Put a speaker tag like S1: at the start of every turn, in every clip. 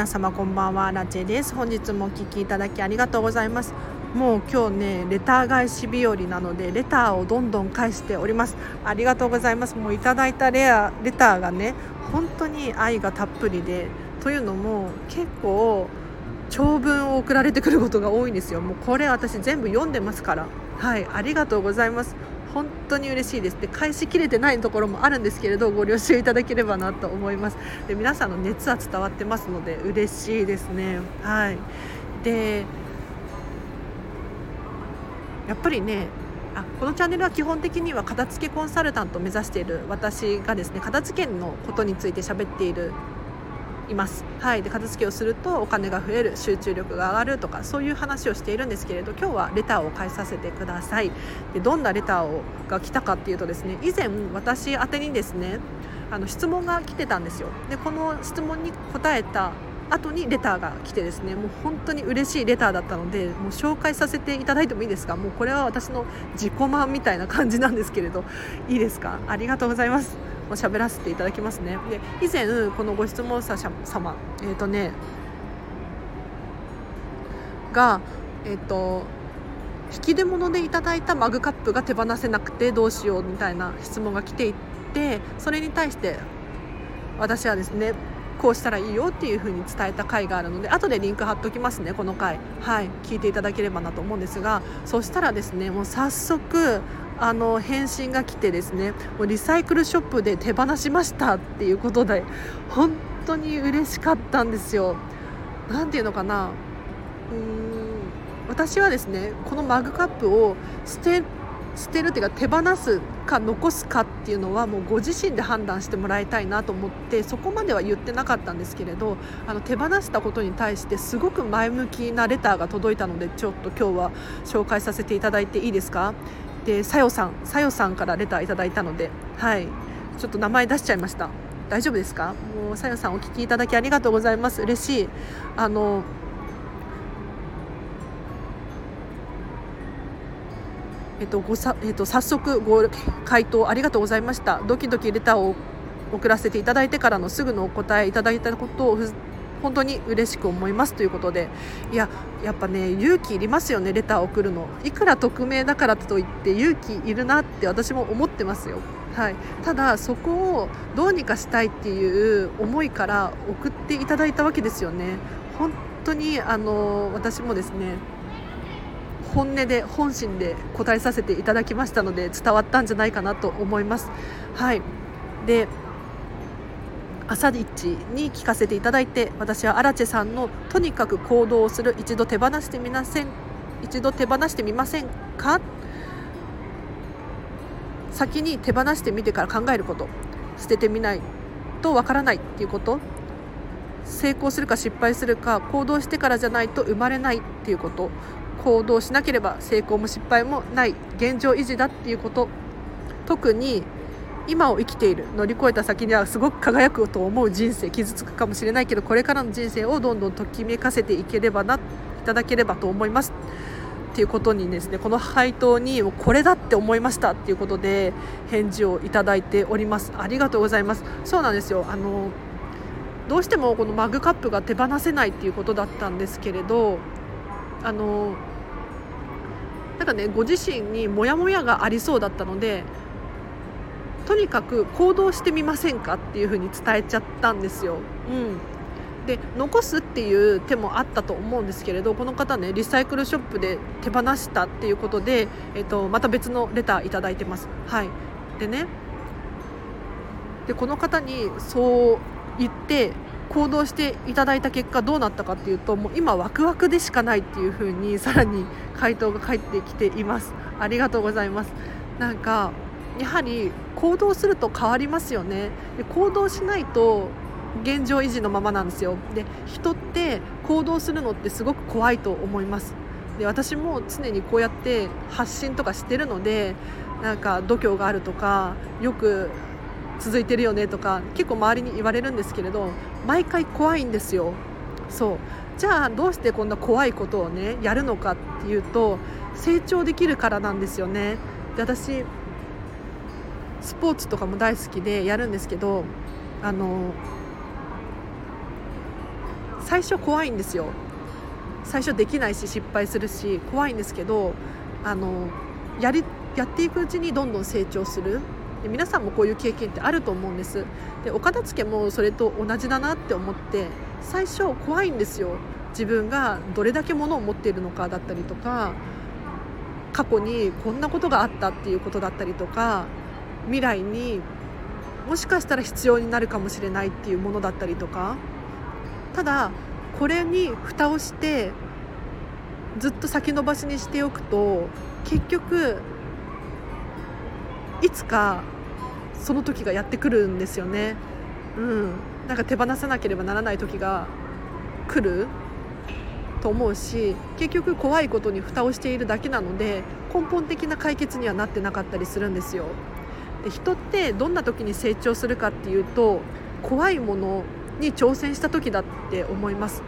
S1: 皆様こんばんはラチェです。本日もお聞きいただきありがとうございます。もう今日ねレター返し日和なのでレターをどんどん返しております。ありがとうございます。もういただいたレアレターがね本当に愛がたっぷりでというのも結構長文を送られてくることが多いんですよ。もうこれ私全部読んでますから。はいありがとうございます。本当に嬉しいです。で返しきれてないところもあるんですけれどご了承いただければなと思います。で皆さんの熱は伝わってますので嬉しいですね。はい。でやっぱりねあこのチャンネルは基本的には片付けコンサルタントを目指している私がですね片付けのことについて喋っているいます、はい、で片付けをするとお金が増える集中力が上がるとかそういう話をしているんですけれど今日はレターを返させてください。でどんなレターをが来たかっていうとですね以前私宛にですねあの質問が来てたんですよ。でこの質問に答えた後にレターが来てですねもう本当に嬉しいレターだったのでもう紹介させていただいてもいいですか？もうこれは私の自己満みたいな感じなんですけれどいいですか？ありがとうございます。を喋らせていただきますね。で以前このご質問者様え、ー、とねがえっ、ー、と引き出物でいただいたマグカップが手放せなくてどうしようみたいな質問が来ていてそれに対して私はですねこうしたらいいよっていう風に伝えた回があるので後でリンク貼っておきますねこの回。はい。聞いていただければなと思うんですがそしたらですねもう早速あの返信が来てですねもうリサイクルショップで手放しましたっていうことで本当に嬉しかったんですよ。なんていうのかなうーん私はですねこのマグカップを捨て捨てるっていうか手放すか残すかっていうのはもうご自身で判断してもらいたいなと思ってそこまでは言ってなかったんですけれどあの手放したことに対してすごく前向きなレターが届いたのでちょっと今日は紹介させていただいていいですか？でさよさんさよさんからレターいただいたのではい。ちょっと名前出しちゃいました。大丈夫ですか？もうさよさんお聞きいただきありがとうございます。嬉しい。あのえっとごさえっと、早速ご回答ありがとうございました。ドキドキレターを送らせていただいてからのすぐのお答えいただいたことを本当に嬉しく思いますということでいややっぱね勇気いりますよねレターを送るの。いくら匿名だからといって勇気いるなって私も思ってますよ。はい、ただそこをどうにかしたいっていう思いから送っていただいたわけですよね。本当にあの私もですね本音で本心で答えさせていただきましたので伝わったんじゃないかなと思います。はい。で朝一に聞かせていただいて私はアラチェさんのとにかく行動をする。一度手放してみません。一度手放してみませんか？先に手放してみてから考えること。捨ててみないとわからないっていうこと。成功するか失敗するか行動してからじゃないと生まれないっていうこと。行動しなければ成功も失敗もない。現状維持だっていうこと。特に今を生きている乗り越えた先にはすごく輝くと思う人生傷つくかもしれないけどこれからの人生をどんどんときめかせていければないただければと思いますっていうことにですねこの配当にこれだって思いましたっていうことで返事をいただいております。ありがとうございます。そうなんですよ。あのどうしてもこのマグカップが手放せないっていうことだったんですけれどあのなんかねご自身にモヤモヤがありそうだったのでとにかく行動してみませんかっていうふうに伝えちゃったんですよ。うん、で残すっていう手もあったと思うんですけれどこの方ねリサイクルショップで手放したっていうことで、えーと、また別のレター頂いてます。はい、でね。でこの方にそう言って行動していただいた結果どうなったかっていうともう今ワクワクでしかないっていう風にさらに回答が返ってきています。ありがとうございます。なんかやはり行動すると変わりますよね。で行動しないと現状維持のままなんですよ。で人って行動するのってすごく怖いと思います。で私も常にこうやって発信とかしてるのでなんか度胸があるとかよく続いてるよねとか結構周りに言われるんですけれど毎回怖いんですよ。そう。じゃあどうしてこんな怖いことをねやるのかっていうと成長できるからなんですよね。で私スポーツとかも大好きでやるんですけどあの最初怖いんですよ。最初できないし失敗するし怖いんですけどあのやりやっていくうちにどんどん成長する。で皆さんもこういう経験ってあると思うんです。でお片付けもそれと同じだなって思って最初怖いんですよ。自分がどれだけ物を持っているのかだったりとか過去にこんなことがあったっていうことだったりとか未来にもしかしたら必要になるかもしれないっていうものだったりとかただこれに蓋をしてずっと先延ばしにしておくと結局いつかその時がやってくるんですよね。うん、なんか手放さなければならない時が来ると思うし結局怖いことに蓋をしているだけなので根本的な解決にはなってなかったりするんですよ。で人ってどんな時に成長するかっていうと怖いものに挑戦した時だって思います。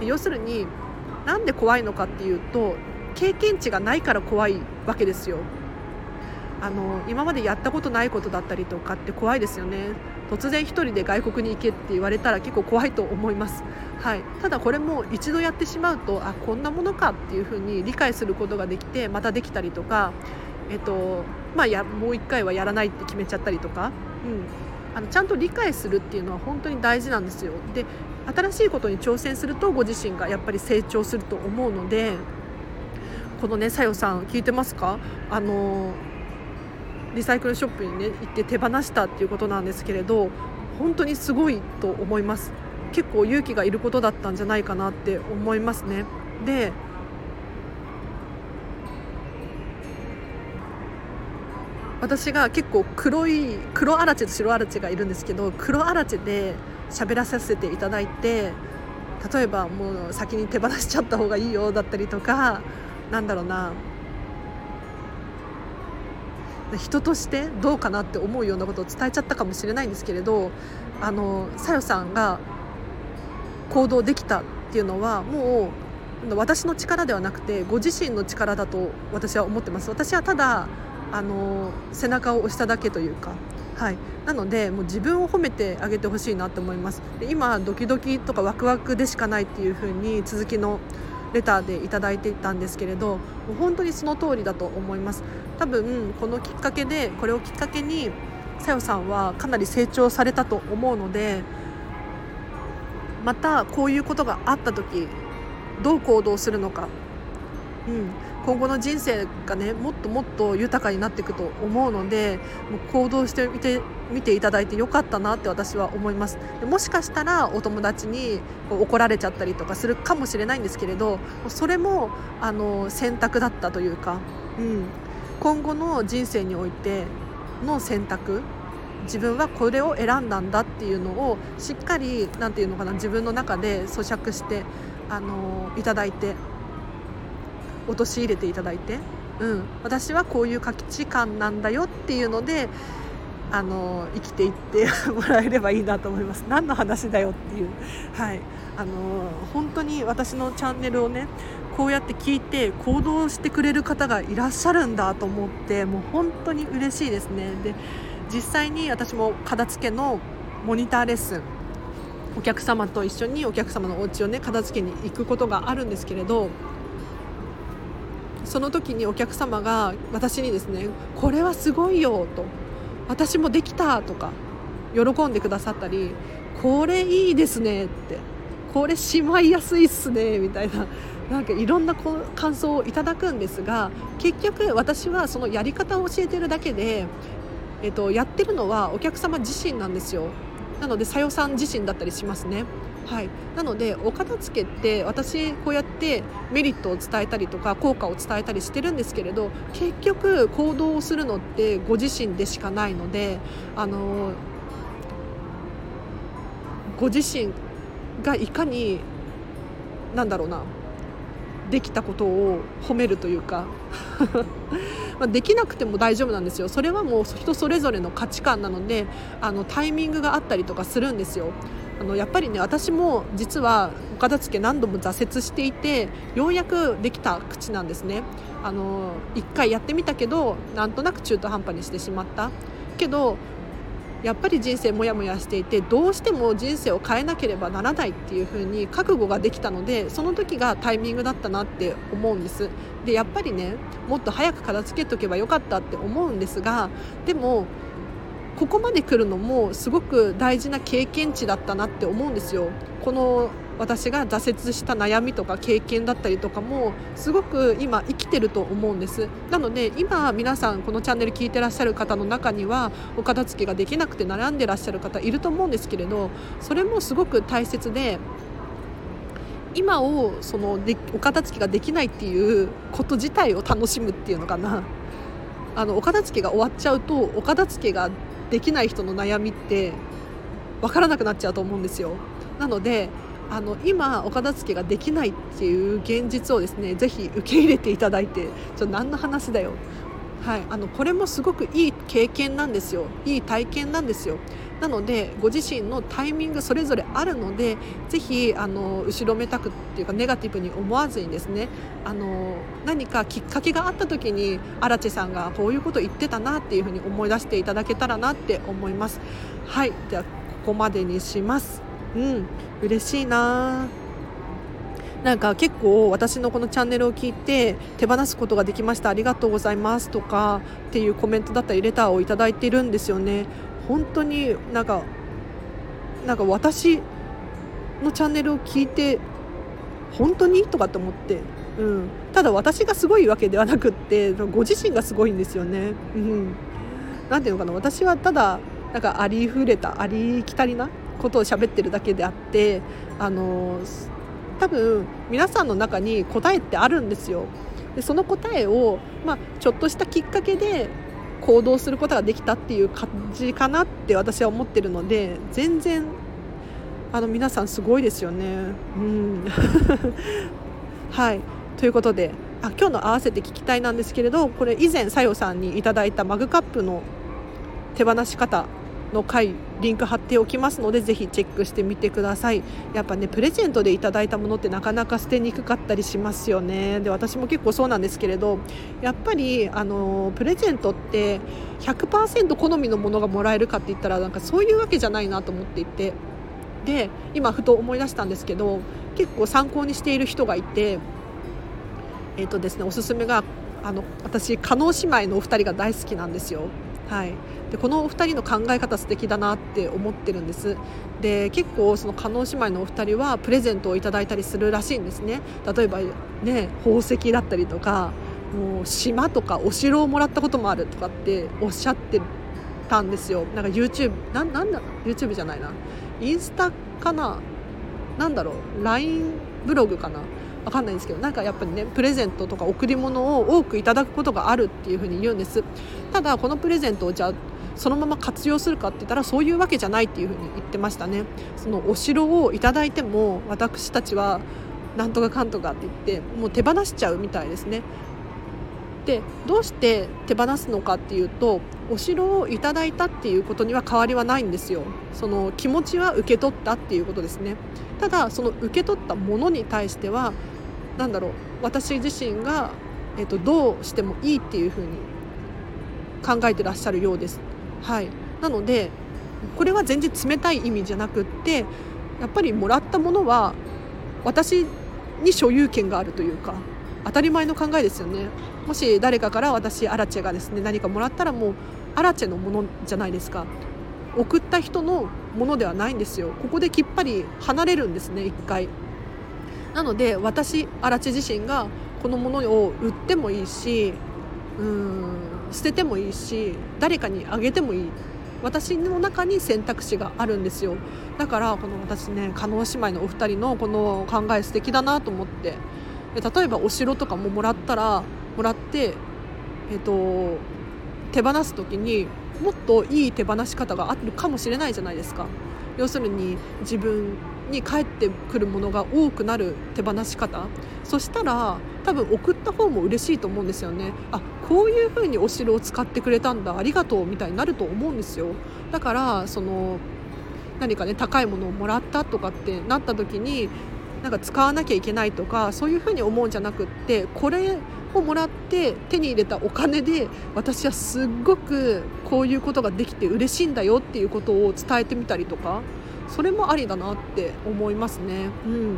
S1: 要するになんで怖いのかっていうと経験値がないから怖いわけですよ。あの今までやったことないことだったりとかって怖いですよね。突然1人で外国に行けって言われたら結構怖いと思います、はい、ただこれも一度やってしまうとあこんなものかっていうふうに理解することができてまたできたりとか、えっとまあ、やもう1回はやらないって決めちゃったりとか、うん、あのちゃんと理解するっていうのは本当に大事なんですよ。で新しいことに挑戦するとご自身がやっぱり成長すると思うのでこのねさよさん聞いてますか？あのリサイクルショップにね行って手放したっていうことなんですけれど本当にすごいと思います。結構勇気がいることだったんじゃないかなって思いますね。で私が結構黒い黒アラチェと白アラチェがいるんですけど黒アラチェで喋らさせていただいて例えばもう先に手放しちゃった方がいいよだったりとかなんだろうな。人としてどうかなって思うようなことを伝えちゃったかもしれないんですけれどあのさよさんが行動できたっていうのはもう私の力ではなくてご自身の力だと私は思ってます。私はただあの背中を押しただけというか、はい、なのでもう自分を褒めてあげてほしいなと思います。で今ドキドキとかワクワクでしかないっていう風に続きのレターでいただいていたんですけれどもう本当にその通りだと思います。多分このきっかけでこれをきっかけにさよさんはかなり成長されたと思うのでまたこういうことがあった時どう行動するのか、うん、今後の人生がねもっともっと豊かになっていくと思うのでもう行動してみて見ていただいてよかったなって私は思います。もしかしたらお友達にこう怒られちゃったりとかするかもしれないんですけれどそれもあの選択だったというか、うん、今後の人生においての選択自分はこれを選んだんだっていうのをしっかり何て言うのかな自分の中で咀嚼してあのいただいて陥れていただいて、うん、私はこういう価値観なんだよっていうのであの生きていって もらえればいいなと思います。何の話だよっていう。はい。あの本当に私のチャンネルをねこうやって聞いて行動してくれる方がいらっしゃるんだと思ってもう本当に嬉しいですね。で実際に私も片付けのモニターレッスンお客様と一緒にお客様のお家をね片付けに行くことがあるんですけれどその時にお客様が私にですね「これはすごいよ」と私もできたとか喜んでくださったりこれいいですねってこれしまいやすいっすねみたいななんかいろんな感想をいただくんですが結局私はそのやり方を教えてるだけで、えっと、やってるのはお客様自身なんですよ。なのでさよさん自身だったりしますね。はい、なのでお片付けって私こうやってメリットを伝えたりとか効果を伝えたりしてるんですけれど結局行動をするのってご自身でしかないのであのご自身がいかになんだろうなできたことを褒めるというか まできなくても大丈夫なんですよ。それはもう人それぞれの価値観なのであのタイミングがあったりとかするんですよ。あのやっぱりね私も実はお片付け何度も挫折していてようやくできた口なんですね。あの1回やってみたけどなんとなく中途半端にしてしまった。けどやっぱり人生モヤモヤしていてどうしても人生を変えなければならないっていう風に覚悟ができたのでその時がタイミングだったなって思うんです。でやっぱりねもっと早く片付けとけばよかったって思うんですがでもここまで来るのもすごく大事な経験値だったなって思うんですよ。この私が挫折した悩みとか経験だったりとかもすごく今生きてると思うんです。なので今皆さんこのチャンネル聞いてらっしゃる方の中にはお片付けができなくて悩んでらっしゃる方いると思うんですけれどそれもすごく大切で今をそのでお片付けができないっていうこと自体を楽しむっていうのかな。あのお片付けが終わっちゃうとお片付けができない人の悩みって分からなくなっちゃうと思うんですよ。なのであの今お片付けができないっていう現実をですねぜひ受け入れていただいてちょ何の話だよ。はい、あのこれもすごくいい経験なんですよ。いい体験なんですよ。なのでご自身のタイミングそれぞれあるのでぜひあの後ろめたくっていうかネガティブに思わずにですねあの何かきっかけがあった時に荒地さんがこういうこと言ってたなっていうふうに思い出していただけたらなって思います。はいではここまでにします。うん嬉しいな。なんか結構私のこのチャンネルを聞いて手放すことができましたありがとうございますとかっていうコメントだったりレターをいただいているんですよね。本当になんかなんか私のチャンネルを聞いて本当に？とかって思って、うん、ただ私がすごいわけではなくってご自身がすごいんですよね。うん、なんていうのかな。私はただなんかありふれたありきたりなことを喋ってるだけであってあの多分皆さんの中に答えってあるんですよ。でその答えを、まあ、ちょっとしたきっかけで行動することができたっていう感じかなって私は思ってるので全然あの皆さんすごいですよね。うん はいということであ今日の合わせて聞きたいなんですけれどこれ以前さよさんに頂いたマグカップの手放し方の回リンク貼っておきますのでぜひチェックしてみてください。やっぱねプレゼントでいただいたものってなかなか捨てにくかったりしますよね。で私も結構そうなんですけれどやっぱりあのプレゼントって100%好みのものがもらえるかって言ったらなんかそういうわけじゃないなと思っていて。で今ふと思い出したんですけど結構参考にしている人がいてえっ、ー、とですねおすすめがあの私加納姉妹のお二人が大好きなんですよ。はい、でこのお二人の考え方素敵だなって思ってるんです。で結構その加納姉妹のお二人はプレゼントをいただいたりするらしいんですね。例えばね宝石だったりとかもう島とかお城をもらったこともあるとかっておっしゃってたんですよ。なんか YouTube ななんだ YouTube じゃないな。インスタかな？なんだろう？LINE ブログかな？分かんないんですけどなんかやっぱりねプレゼントとか贈り物を多くいただくことがあるっていうふうに言うんです。ただこのプレゼントをじゃあそのまま活用するかって言ったらそういうわけじゃないっていうふうに言ってましたね。そのお城をいただいても私たちはなんとかかんとかって言ってもう手放しちゃうみたいですね。でどうして手放すのかっていうとお城をいただいたっていうことには変わりはないんですよ。その気持ちは受け取ったっていうことですね。ただその受け取ったものに対してはなんだろう私自身が、えーと、どうしてもいいっていうふうに考えてらっしゃるようです。はい、なのでこれは全然冷たい意味じゃなくってやっぱりもらったものは私に所有権があるというか当たり前の考えですよね。もし誰かから私アラチェがですね何かもらったらもうアラチェのものじゃないですか。送った人のものではないんですよ。ここできっぱり離れるんですね一回。なので私荒地自身がこのものを売ってもいいしうん捨ててもいいし誰かにあげてもいい。私の中に選択肢があるんですよ。だからこの私ね加納姉妹のお二人のこの考え素敵だなと思って。例えばお城とかももらったらもらってえっ、と手放す時にもっといい手放し方があるかもしれないじゃないですか。要するに自分に返ってくるものが多くなる手放し方。そしたら多分送った方も嬉しいと思うんですよね。あこういう風にお城を使ってくれたんだ。ありがとうみたいになると思うんですよ。だからその何かね高いものをもらったとかってなった時になんか使わなきゃいけないとかそういう風に思うんじゃなくってこれをもらって手に入れたお金で私はすっごくこういうことができて嬉しいんだよっていうことを伝えてみたりとか。それもありだなって思いますね。うん。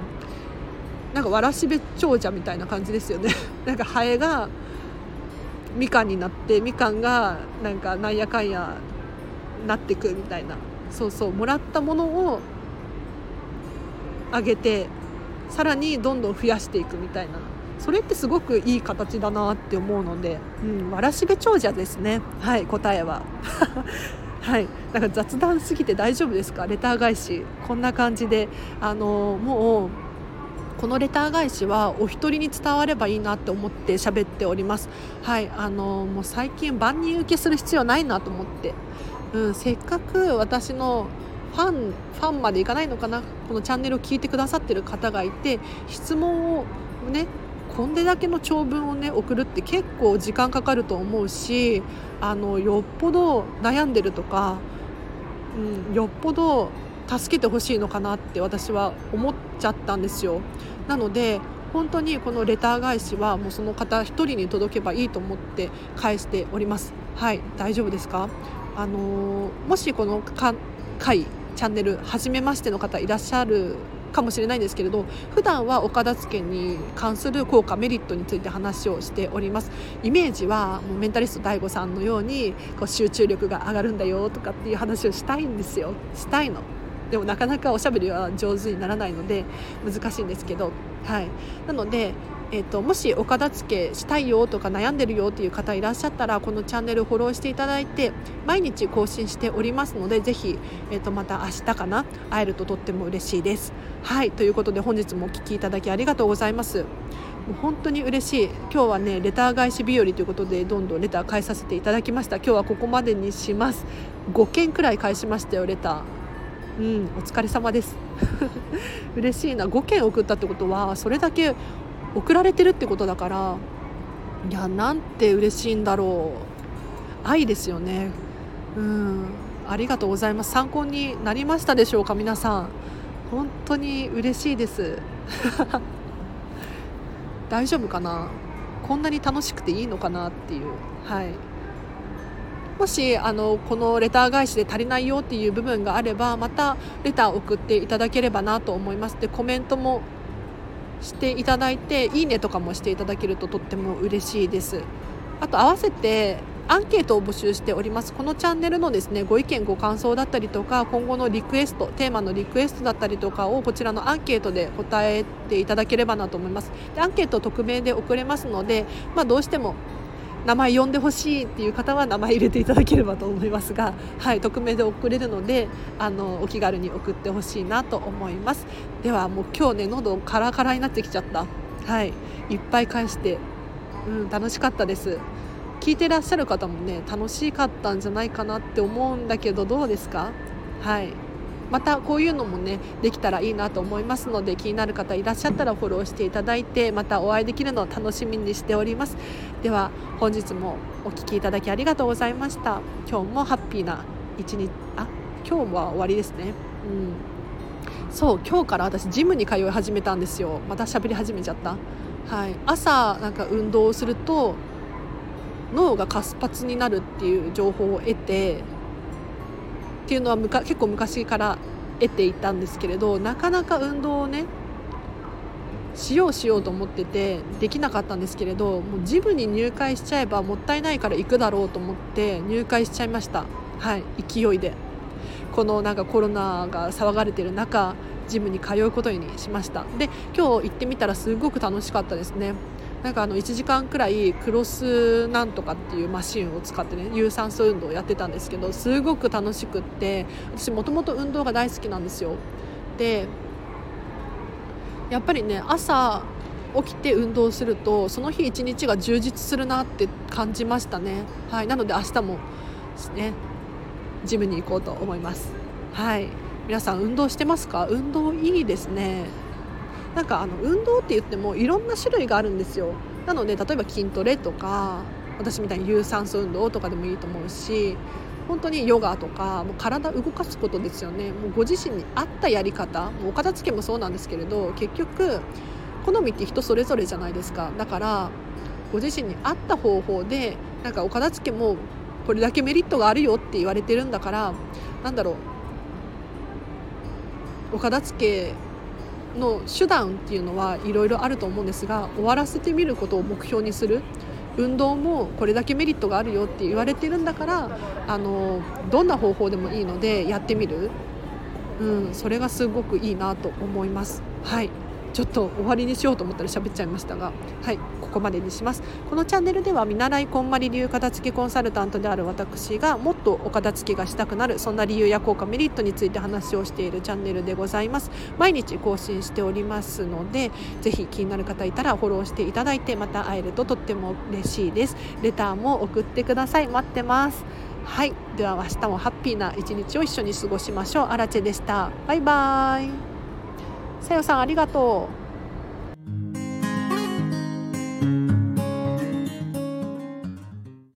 S1: なんかわらしべ長者みたいな感じですよね。なんかハエがみかんになってみかんがなんかなんやかんやなってくみたいな。そうそう。もらったものをあげてさらにどんどん増やしていくみたいな。それってすごくいい形だなって思うので、うん、わらしべ長者ですね。はい答えは。はい。なんか雑談すぎて大丈夫ですか？レター返し。こんな感じで。あのもうこのレター返しはお一人に伝わればいいなって思って喋っております。はい。あのもう最近万人受けする必要ないなと思って、うん、せっかく私のファンファンまでいかないのかな？このチャンネルを聞いてくださってる方がいて質問をねこんでだけの長文をね送るって結構時間かかると思うしあのよっぽど悩んでるとか、うん、よっぽど助けてほしいのかなって私は思っちゃったんですよ。なので本当にこのレター返しはもうその方1人に届けばいいと思って返しております。はい大丈夫ですか？あのもしこの回チャンネル初めましての方いらっしゃるかもしれないんですけれど普段はお片付けに関する効果メリットについて話をしております。イメージはもうメンタリスト DAIGO さんのようにこう集中力が上がるんだよとかっていう話をしたいんですよ。したいの。でもなかなかおしゃべりは上手にならないので難しいんですけど。はい。なのでえーと、もしお片付けしたいよとか悩んでるよっていう方いらっしゃったらこのチャンネルフォローしていただいて毎日更新しておりますのでぜひ、えーと、また明日かな会えるととっても嬉しいです。はいということで本日もお聴きいただきありがとうございます。もう本当に嬉しい。今日はねレター返し日和ということでどんどんレター返させていただきました。今日はここまでにします。5件くらい返しましたよレター。うんお疲れ様です。嬉しいな。5件送ったってことはそれだけ送られてるってことだからいやなんて嬉しいんだろう。愛ですよね。うん。ありがとうございます。参考になりましたでしょうか皆さん。本当に嬉しいです。大丈夫かな？こんなに楽しくていいのかなっていう。はい。もしあのこのレター返しで足りないよっていう部分があればまたレター送っていただければなと思います。でコメントもしていただいていいねとかもしていただけるととっても嬉しいです。あと合わせてアンケートを募集しております。このチャンネルのですねご意見ご感想だったりとか今後のリクエストテーマのリクエストだったりとかをこちらのアンケートで答えていただければなと思います。でアンケート匿名で送れますので、まあ、どうしても名前呼んでほしいっていう方は名前入れていただければと思いますが、はい、匿名で送れるのであのお気軽に送ってほしいなと思います。ではもう今日ね喉カラカラになってきちゃった。はいいっぱい返してうん楽しかったです。聞いてらっしゃる方もね楽しかったんじゃないかなって思うんだけどどうですか？はい。またこういうのもねできたらいいなと思いますので気になる方いらっしゃったらフォローしていただいてまたお会いできるのを楽しみにしております。では本日もお聴きいただきありがとうございました。今日もハッピーな一日あ今日は終わりですね。うん。そう今日から私ジムに通い始めたんですよ。また喋り始めちゃった。はい。朝なんか運動をすると脳が活発になるっていう情報を得てっていうのはむか結構昔から得ていたんですけれどなかなか運動をねしようしようと思っててできなかったんですけれどもうジムに入会しちゃえばもったいないから行くだろうと思って入会しちゃいました。はい勢いで。このなんかコロナが騒がれてる中ジムに通うことにしました。で今日行ってみたらすごく楽しかったですね。なんかあの1時間くらいクロスなんとかっていうマシンを使ってね有酸素運動をやってたんですけどすごく楽しくって私もともと運動が大好きなんですよ。でやっぱりね朝起きて運動するとその日一日が充実するなって感じましたね。はいなので明日もねジムに行こうと思います。はい。皆さん運動してますか？運動いいですね。なんかあの運動って言ってもいろんな種類があるんですよ。なので例えば筋トレとか私みたいに有酸素運動とかでもいいと思うし本当にヨガとかもう体動かすことですよね。もうご自身に合ったやり方もうお片付けもそうなんですけれど結局好みって人それぞれじゃないですか。だからご自身に合った方法でなんかお片付けもこれだけメリットがあるよって言われてるんだからなんだろう。お片付けの手段っていうのはいろいろあると思うんですが終わらせてみることを目標にする。運動もこれだけメリットがあるよって言われてるんだからあのどんな方法でもいいのでやってみる、うん、それがすごくいいなと思います。はい。ちょっと終わりにしようと思ったら喋っちゃいましたがはいここまでにします。このチャンネルでは見習いこんまり流片付けコンサルタントである私がもっとお片付けがしたくなるそんな理由や効果メリットについて話をしているチャンネルでございます。毎日更新しておりますのでぜひ気になる方いたらフォローしていただいてまた会えるととっても嬉しいです。レターも送ってください。待ってます。はいでは明日もハッピーな一日を一緒に過ごしましょう。アラチェでした。バイバーイ。さよさんありがとう。